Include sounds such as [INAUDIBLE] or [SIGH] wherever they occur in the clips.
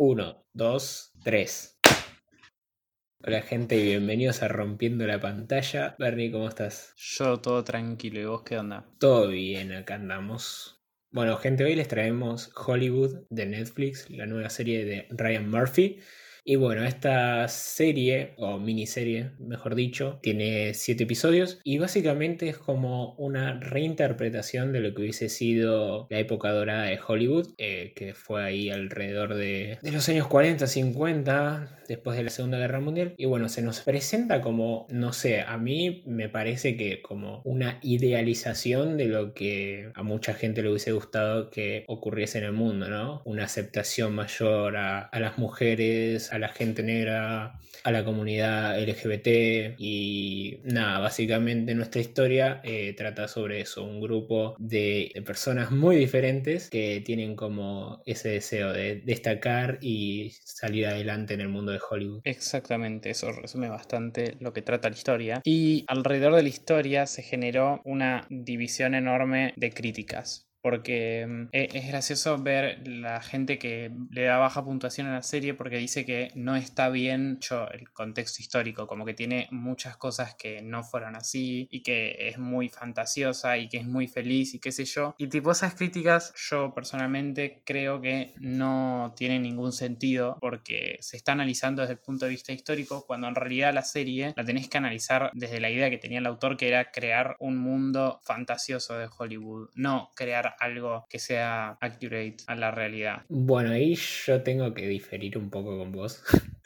Uno, dos, tres. Hola gente y bienvenidos a Rompiendo la Pantalla. Bernie, ¿cómo estás? Yo todo tranquilo, ¿y vos qué onda? Todo bien, acá andamos. Bueno, gente, hoy les traemos Hollywood de Netflix, la nueva serie de Ryan Murphy. Y bueno, esta serie, o miniserie, mejor dicho, tiene siete episodios y básicamente es como una reinterpretación de lo que hubiese sido la época dorada de Hollywood, eh, que fue ahí alrededor de, de los años 40, 50, después de la Segunda Guerra Mundial. Y bueno, se nos presenta como, no sé, a mí me parece que como una idealización de lo que a mucha gente le hubiese gustado que ocurriese en el mundo, ¿no? Una aceptación mayor a, a las mujeres, a la gente negra, a la comunidad LGBT y nada, básicamente nuestra historia eh, trata sobre eso, un grupo de, de personas muy diferentes que tienen como ese deseo de destacar y salir adelante en el mundo de Hollywood. Exactamente, eso resume bastante lo que trata la historia. Y alrededor de la historia se generó una división enorme de críticas porque mm, e, es gracioso ver la gente que le da baja puntuación a la serie porque dice que no está bien hecho el contexto histórico, como que tiene muchas cosas que no fueron así y que es muy fantasiosa y que es muy feliz y qué sé yo. Y tipo esas críticas yo personalmente creo que no tienen ningún sentido porque se está analizando desde el punto de vista histórico cuando en realidad la serie la tenés que analizar desde la idea que tenía el autor que era crear un mundo fantasioso de Hollywood, no crear algo que sea accurate a la realidad. Bueno, ahí yo tengo que diferir un poco con vos. [LAUGHS]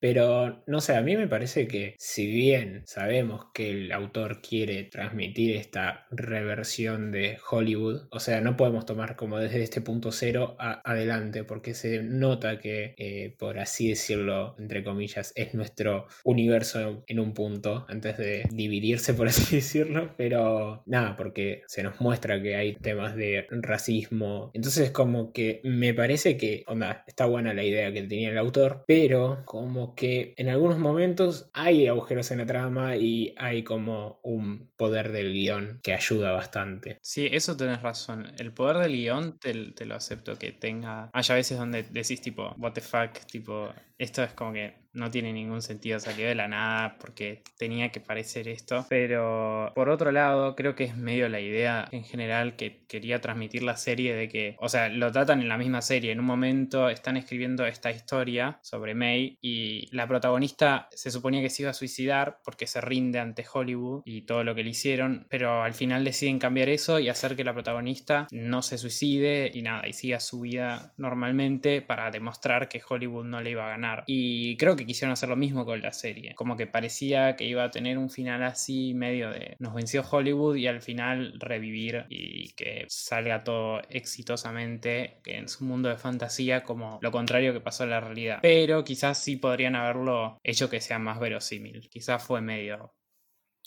Pero no sé, a mí me parece que si bien sabemos que el autor quiere transmitir esta reversión de Hollywood, o sea, no podemos tomar como desde este punto cero adelante, porque se nota que, eh, por así decirlo, entre comillas, es nuestro universo en un punto, antes de dividirse, por así [LAUGHS] decirlo. Pero nada, porque se nos muestra que hay temas de racismo. Entonces como que me parece que, onda, está buena la idea que tenía el autor, pero como que en algunos momentos hay agujeros en la trama y hay como un poder del guion que ayuda bastante. Sí, eso tenés razón. El poder del guion te, lo acepto que tenga... Hay a veces donde decís tipo, what the fuck, tipo, esto es como que no tiene ningún sentido, salió de la nada porque tenía que parecer esto. Pero por otro lado, creo que es medio la idea en general que quería transmitir la serie de que, o sea, lo tratan en la misma serie. En un momento están escribiendo esta historia sobre May y la protagonista se suponía que se iba a suicidar porque se rinde ante Hollywood y todo lo que le hicieron, pero al final deciden cambiar eso y hacer que la protagonista no se suicide y nada, y siga su vida normalmente para demostrar que Hollywood no le iba a ganar. Y creo que quisieron hacer lo mismo con la serie. Como que parecía que iba a tener un final así, medio de nos venció Hollywood y al final revivir y que salga todo exitosamente en su mundo de fantasía, como lo contrario que pasó en la realidad. Pero quizás sí podrían haberlo hecho que sea más verosímil. Quizás fue medio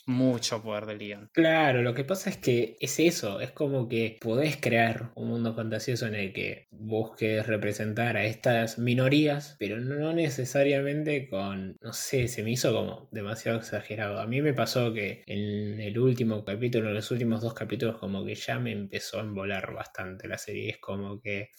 mucho poder del guion. Claro, lo que pasa es que es eso, es como que podés crear un mundo fantasioso en el que busques representar a estas minorías, pero no necesariamente con, no sé, se me hizo como demasiado exagerado. A mí me pasó que en el último capítulo, en los últimos dos capítulos, como que ya me empezó a embolar bastante la serie. Es como que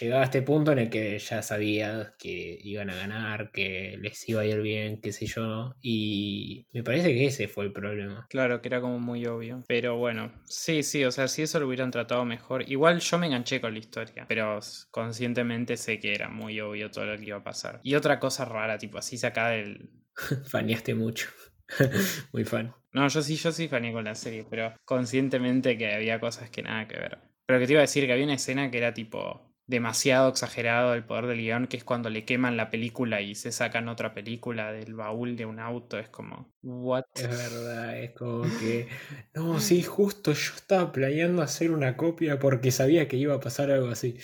llegaba a este punto en el que ya sabías que iban a ganar, que les iba a ir bien, qué sé yo, y me parece que ese fue el problema Claro, que era como muy obvio. Pero bueno, sí, sí, o sea, si eso lo hubieran tratado mejor. Igual yo me enganché con la historia, pero conscientemente sé que era muy obvio todo lo que iba a pasar. Y otra cosa rara, tipo, así saca del... [LAUGHS] Faneaste mucho. [LAUGHS] muy fan. No, yo sí, yo sí faneé con la serie, pero conscientemente que había cosas que nada que ver. Pero que te iba a decir que había una escena que era tipo demasiado exagerado el poder del guion, que es cuando le queman la película y se sacan otra película del baúl de un auto, es como, ¿what? Es verdad, es como [LAUGHS] que, no, sí, justo yo estaba planeando hacer una copia porque sabía que iba a pasar algo así.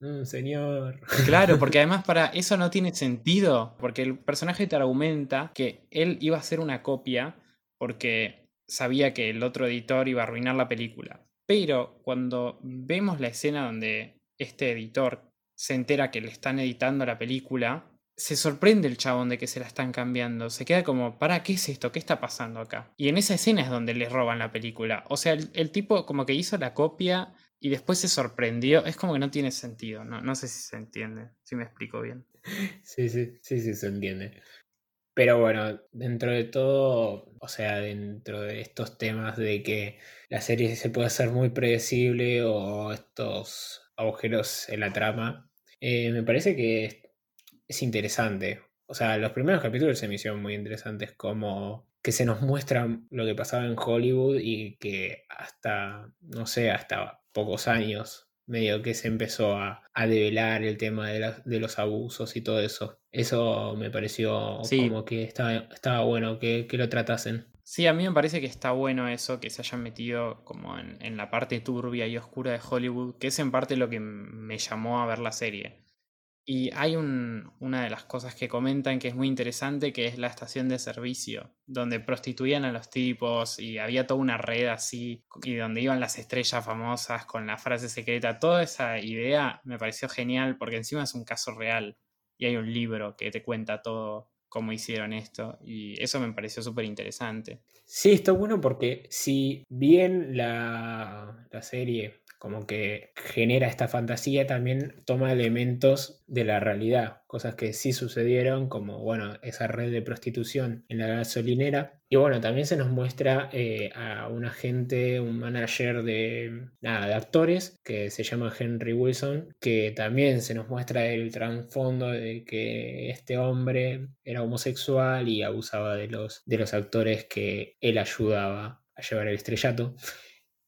Mm, señor. Claro, [LAUGHS] porque además para eso no tiene sentido, porque el personaje te argumenta que él iba a hacer una copia porque sabía que el otro editor iba a arruinar la película. Pero cuando vemos la escena donde este editor se entera que le están editando la película, se sorprende el chabón de que se la están cambiando. Se queda como, ¿para qué es esto? ¿Qué está pasando acá? Y en esa escena es donde le roban la película. O sea, el, tipo como que hizo la copia y después se sorprendió. Es como que no tiene sentido, no, no sé si se entiende, si me explico bien. [LAUGHS] Sí, sí, sí, sí, se entiende. Pero bueno, dentro de todo, o sea, dentro de estos temas de que la serie se puede hacer muy predecible o estos agujeros en la trama, eh, me parece que es interesante. O sea, los primeros capítulos se me hicieron muy interesantes, como que se nos muestra lo que pasaba en Hollywood y que hasta, no sé, hasta pocos años medio que se empezó a, develar el tema de, los abusos y todo eso. Eso me pareció como que estaba, estaba bueno que, lo tratasen. Sí, a mí me parece que está bueno eso, que se hayan metido como en, en, la parte turbia y oscura de Hollywood, que es en parte lo que me llamó a ver la serie. Y hay una de las cosas que comentan que es muy interesante, que es la estación de servicio, donde prostituían a los tipos y había toda una red así, y donde iban las estrellas famosas con la frase secreta. Toda esa idea me pareció genial porque encima es un caso real y hay un libro que te cuenta todo cómo hicieron esto y eso me pareció súper interesante. Sí, está bueno porque si bien la, la serie como que genera esta fantasía, también toma elementos de la realidad, cosas que sí sucedieron, como bueno, esa red de prostitución en la gasolinera. Y bueno, también se nos muestra eh, a un agente, un manager de, nada, de actores, que se llama Henry Wilson, que también se nos muestra el trasfondo de que este hombre era homosexual y abusaba de los, de los actores que él ayudaba a llevar el estrellato.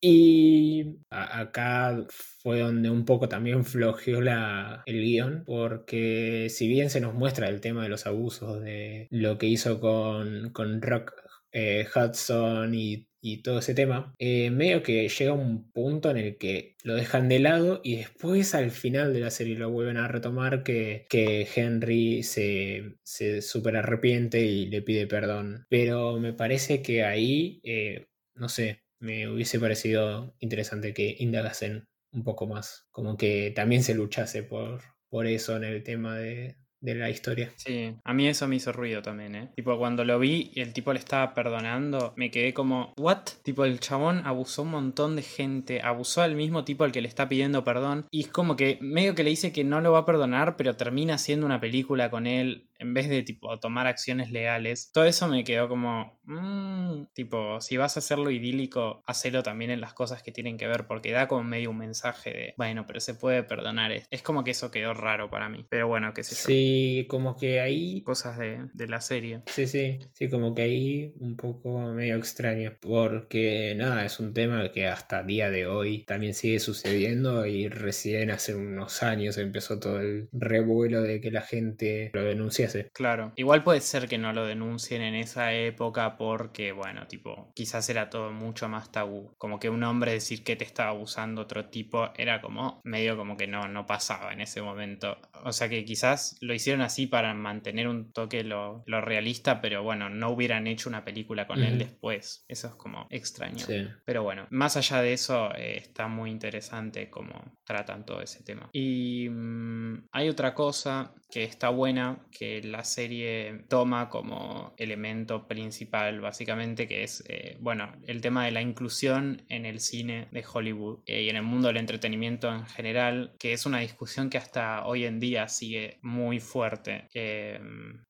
Y acá fue donde un poco también flojeó el guion, porque si bien se nos muestra el tema de los abusos, de lo que hizo con, con Rock eh, Hudson y, todo ese tema, eh, medio que llega un punto en el que lo dejan de lado y después al final de la serie lo vuelven a retomar que, que Henry se, se super arrepiente y le pide perdón. Pero me parece que ahí, eh, no sé, me hubiese parecido interesante que indagasen un poco más, como que también se luchase por, por eso en el tema de, de la historia. Sí, a mí eso me hizo ruido también, ¿eh? Tipo, cuando lo vi y el tipo le estaba perdonando, me quedé como, ¿what? Tipo, el chabón abusó un montón de gente, abusó al mismo tipo al que le está pidiendo perdón, y es como que medio que le dice que no lo va a perdonar, pero termina haciendo una película con él en vez de tipo tomar acciones legales. Todo eso me quedó como, mmm, tipo, si vas a hacerlo idílico, hacelo también en las cosas que tienen que ver, porque da como medio un mensaje de, bueno, pero se puede perdonar. Es como que eso quedó raro para mí. Pero bueno, qué sé yo. Sí, como que ahí... Cosas de, de la serie. Sí, sí, sí, como que ahí un poco medio extraño, porque nada, es un tema que hasta día de hoy también sigue sucediendo y recién hace unos años empezó todo el revuelo de que la gente lo denuncia Claro. Igual puede ser que no lo denuncien en esa época porque, bueno, tipo, quizás era todo mucho más tabú. Como que un hombre decir que te estaba abusando otro tipo era como medio como que no, no pasaba en ese momento. O sea que quizás lo hicieron así para mantener un toque lo, realista, pero bueno, no hubieran hecho una película con él después. Eso es como extraño. Pero bueno, más allá de eso, eh, está muy interesante cómo tratan todo ese tema. Y mm, hay otra cosa que está buena, que la serie toma como elemento principal, básicamente, que es, eh, bueno, el tema de la inclusión en el cine de Hollywood eh, y en el mundo del entretenimiento en general, que es una discusión que hasta hoy en día sigue muy fuerte. Eh,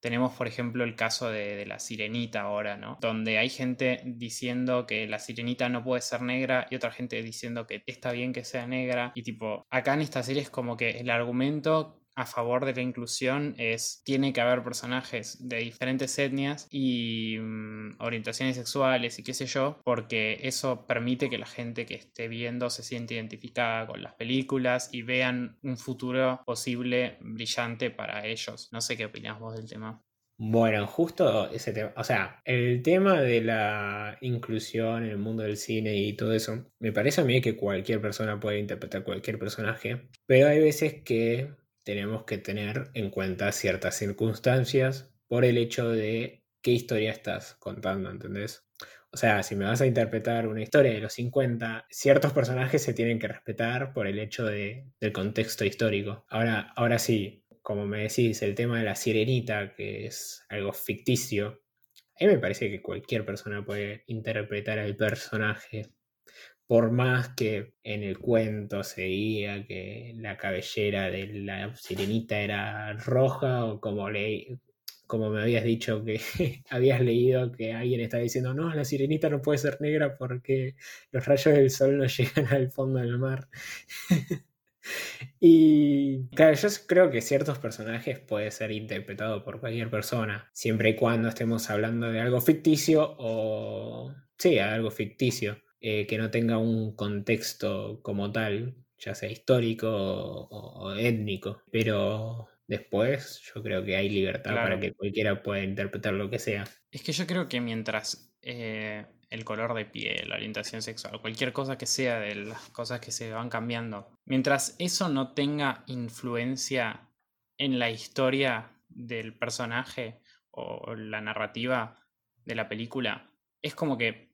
tenemos, por ejemplo, el caso de, de, la sirenita ahora, ¿no? Donde hay gente diciendo que la sirenita no puede ser negra y otra gente diciendo que está bien que sea negra. Y tipo, acá en esta serie es como que el argumento a favor de la inclusión es tiene que haber personajes de diferentes etnias y mm, orientaciones sexuales y qué sé yo, porque eso permite que la gente que esté viendo se siente identificada con las películas y vean un futuro posible brillante para ellos. No sé qué opinas vos del tema. Bueno, justo ese tema, o sea, el tema de la inclusión en el mundo del cine y todo eso, me parece a mí que cualquier persona puede interpretar cualquier personaje, pero hay veces que tenemos que tener en cuenta ciertas circunstancias por el hecho de qué historia estás contando, ¿entendés? O sea, si me vas a interpretar una historia de los 50, ciertos personajes se tienen que respetar por el hecho de, del contexto histórico. Ahora, ahora sí, como me decís, el tema de la sirenita, que es algo ficticio, a mí me parece que cualquier persona puede interpretar al personaje por más que en el cuento se diga que la cabellera de la sirenita era roja o como le, como me habías dicho que [LAUGHS] habías leído que alguien estaba diciendo, no, la sirenita no puede ser negra porque los rayos del sol no [LAUGHS] llegan al fondo del mar. [LAUGHS] y claro, yo creo que ciertos personajes pueden ser interpretados por cualquier persona, siempre y cuando estemos hablando de algo ficticio o... Sí, algo ficticio, eh, que no tenga un contexto como tal, ya sea histórico o étnico, pero Después, yo creo que hay libertad para que cualquiera pueda interpretar lo que sea. Es que yo creo que mientras eh, el color de piel, la orientación sexual, cualquier cosa que sea de las cosas que se van cambiando, mientras eso no tenga influencia en la historia del personaje o la narrativa de la película, es como que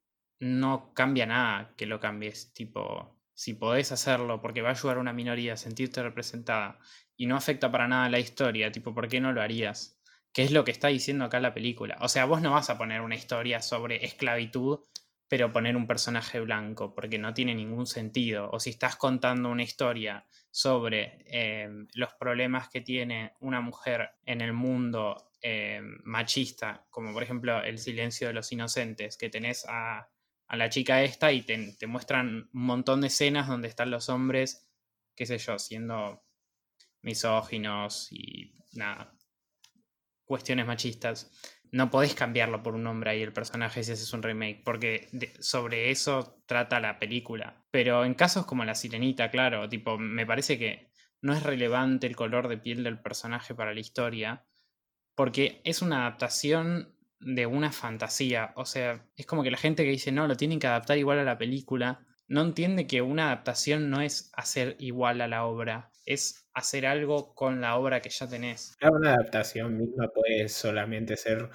no cambia nada que lo cambies. Tipo, si podés hacerlo porque va a ayudar a una minoría a sentirte representada y no afecta para nada la historia, tipo, ¿por qué no lo harías? ¿Qué es lo que está diciendo acá la película? O sea, vos no vas a poner una historia sobre esclavitud, pero poner un personaje blanco, porque no tiene ningún sentido. O si estás contando una historia sobre eh, los problemas que tiene una mujer en el mundo eh, machista, como por ejemplo el silencio de los inocentes, que tenés a, la chica esta y te, te muestran un montón de escenas donde están los hombres, qué sé yo, siendo misóginos y nada, cuestiones machistas, no podés cambiarlo por un hombre ahí el personaje si haces un remake, porque sobre eso trata la película. Pero en casos como La Sirenita, claro, tipo, me parece que no es relevante el color de piel del personaje para la historia, porque es una adaptación de una fantasía. O sea, es como que la gente que dice, no, lo tienen que adaptar igual a la película, no entiende que una adaptación no es hacer igual a la obra, es hacer algo con la obra que ya tenés. Una adaptación misma puede solamente ser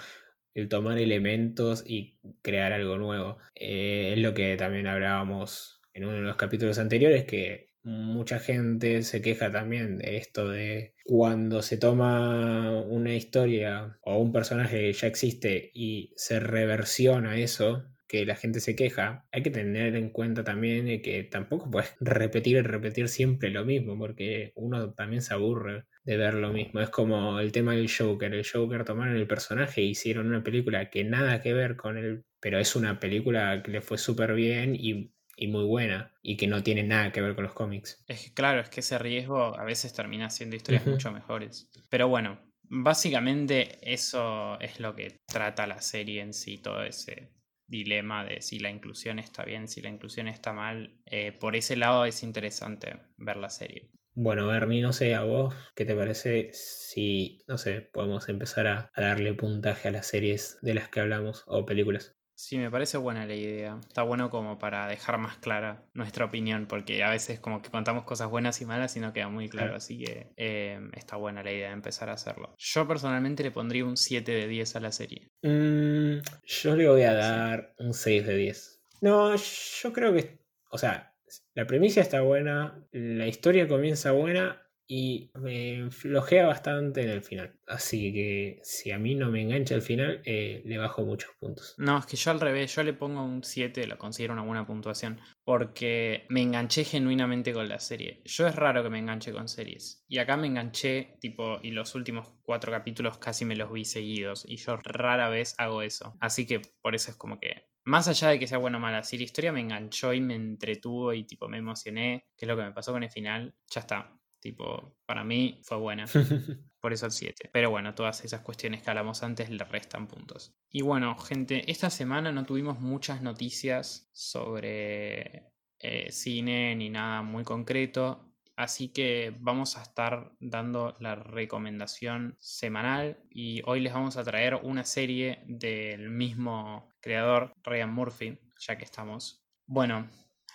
el tomar elementos y crear algo nuevo. Eh, es lo que también hablábamos en uno de los capítulos anteriores, que mucha gente se queja también de esto de cuando se toma una historia o un personaje que ya existe y se reversiona eso, que la gente se queja, hay que tener en cuenta también que tampoco puedes repetir y repetir siempre lo mismo, porque uno también se aburre de ver lo mismo. Es como el tema del Joker. El Joker tomaron el personaje e hicieron una película que nada que ver con él, pero es una película que le fue súper bien y, muy buena y que no tiene nada que ver con los cómics. Es que claro, es que ese riesgo a veces termina siendo historias mucho mejores. Pero bueno, básicamente eso es lo que trata la serie en sí, todo ese dilema de si la inclusión está bien, si la inclusión está mal. Eh, por ese lado es interesante ver la serie. Bueno, Bernie, no sé a vos, ¿qué te parece si, no sé, podemos empezar a darle puntaje a las series de las que hablamos o películas? Sí, me parece buena la idea. Está bueno como para dejar más clara nuestra opinión, porque a veces como que contamos cosas buenas y malas y no queda muy claro, así que em, está buena la idea de empezar a hacerlo. Yo personalmente le pondría un 7 de 10 a la serie. Mm, yo le voy a dar un 6 de 10. No, yo creo que, o sea, la premisa está buena, la historia comienza buena, y me flojea bastante en el final. Así que si a mí no me engancha el final, eh, le bajo muchos puntos. No, es que yo al revés, yo le pongo un 7, lo considero una buena puntuación, porque me enganché genuinamente con la serie. Yo es raro que me enganche con series. Y acá me enganché, tipo, y los últimos cuatro capítulos casi me los vi seguidos. Y yo rara vez hago eso. Así que por eso es como que más allá de que sea buena o mala, si la historia me enganchó y me entretuvo y tipo me emocioné, que es lo que me pasó con el final, ya está. Tipo, para mí fue buena. [LAUGHS] Por eso el 7. Pero bueno, todas esas cuestiones que hablamos antes le restan puntos. Y bueno, gente, esta semana no tuvimos muchas noticias sobre eh, cine ni nada muy concreto. Así que vamos a estar dando la recomendación semanal y hoy les vamos a traer una serie del mismo creador, Ryan Murphy, ya que estamos. Bueno,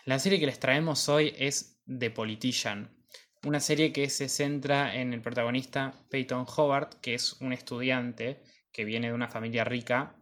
la serie que les traemos hoy es The Politician, una serie que se centra en el protagonista Peyton Hobart, que es un estudiante que viene de una familia rica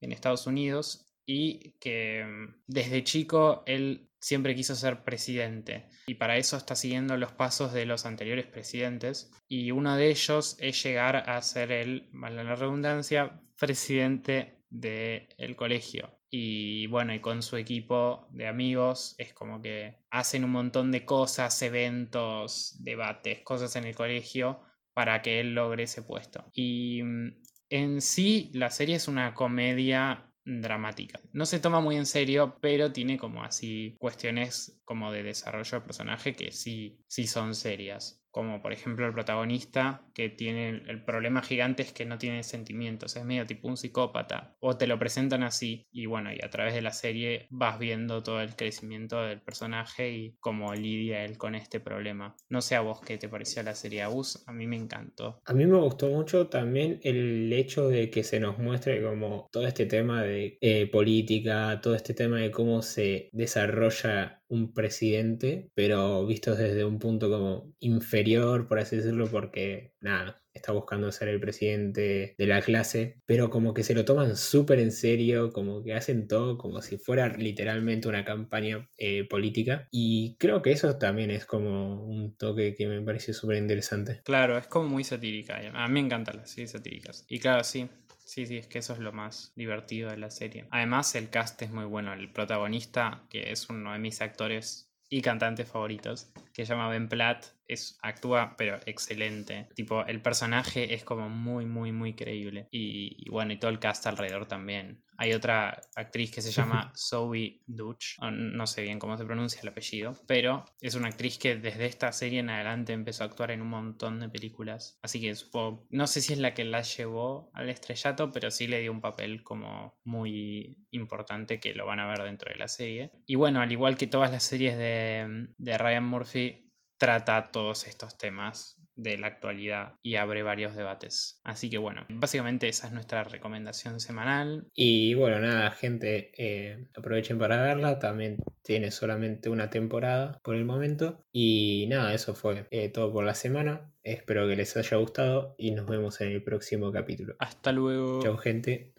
en Estados Unidos y que mm, desde chico él siempre quiso ser presidente y para eso está siguiendo los pasos de los anteriores presidentes y uno de ellos es llegar a ser el, vale la redundancia, presidente del colegio. Y bueno, y con su equipo de amigos es como que hacen un montón de cosas, eventos, debates, cosas en el colegio para que él logre ese puesto. Y mm, en sí, la serie es una comedia dramática. No se toma muy en serio, pero tiene como así cuestiones como de desarrollo de personaje que sí, sí son serias como por ejemplo el protagonista que tiene el problema gigante es que no tiene sentimientos, es medio tipo un psicópata, o te lo presentan así y bueno, y a través de la serie vas viendo todo el crecimiento del personaje y cómo lidia él con este problema. No sé a vos qué te pareció la serie Abus, a mí me encantó. A mí me gustó mucho también el hecho de que se nos muestre como todo este tema de eh, política, todo este tema de cómo se desarrolla un presidente, pero visto desde un punto como inferior, por así decirlo, porque nada, está buscando ser el presidente de la clase, pero como que se lo toman súper en serio, como que hacen todo como si fuera literalmente una campaña eh, política. Y creo que eso también es como un toque que me parece súper interesante. Claro, es como muy satírica. A mí me encantan las series satíricas. Y claro, sí, Sí, sí, es que eso es lo más divertido de la serie. Además, el cast es muy bueno. El protagonista, que es uno de mis actores y cantantes favoritos, que se llama Ben Platt, es, actúa pero excelente. Tipo, el personaje es como muy, muy, muy creíble. Y, bueno, y todo el cast alrededor también. Hay otra actriz que se llama [LAUGHS] Zoe Dutch, no sé bien cómo se pronuncia el apellido, pero es una actriz que desde esta serie en adelante empezó a actuar en un montón de películas. Así que supongo, no sé si es la que la llevó al estrellato, pero sí le dio un papel como muy importante que lo van a ver dentro de la serie. Y bueno, al igual que todas las series de, de Ryan Murphy, trata todos estos temas de la actualidad y abre varios debates. Así que bueno, básicamente esa es nuestra recomendación semanal. Y bueno, nada, gente, eh, aprovechen para verla. También tiene solamente una temporada por el momento. Y nada, eso fue eh, todo por la semana. Espero que les haya gustado y nos vemos en el próximo capítulo. Hasta luego. Chao, gente.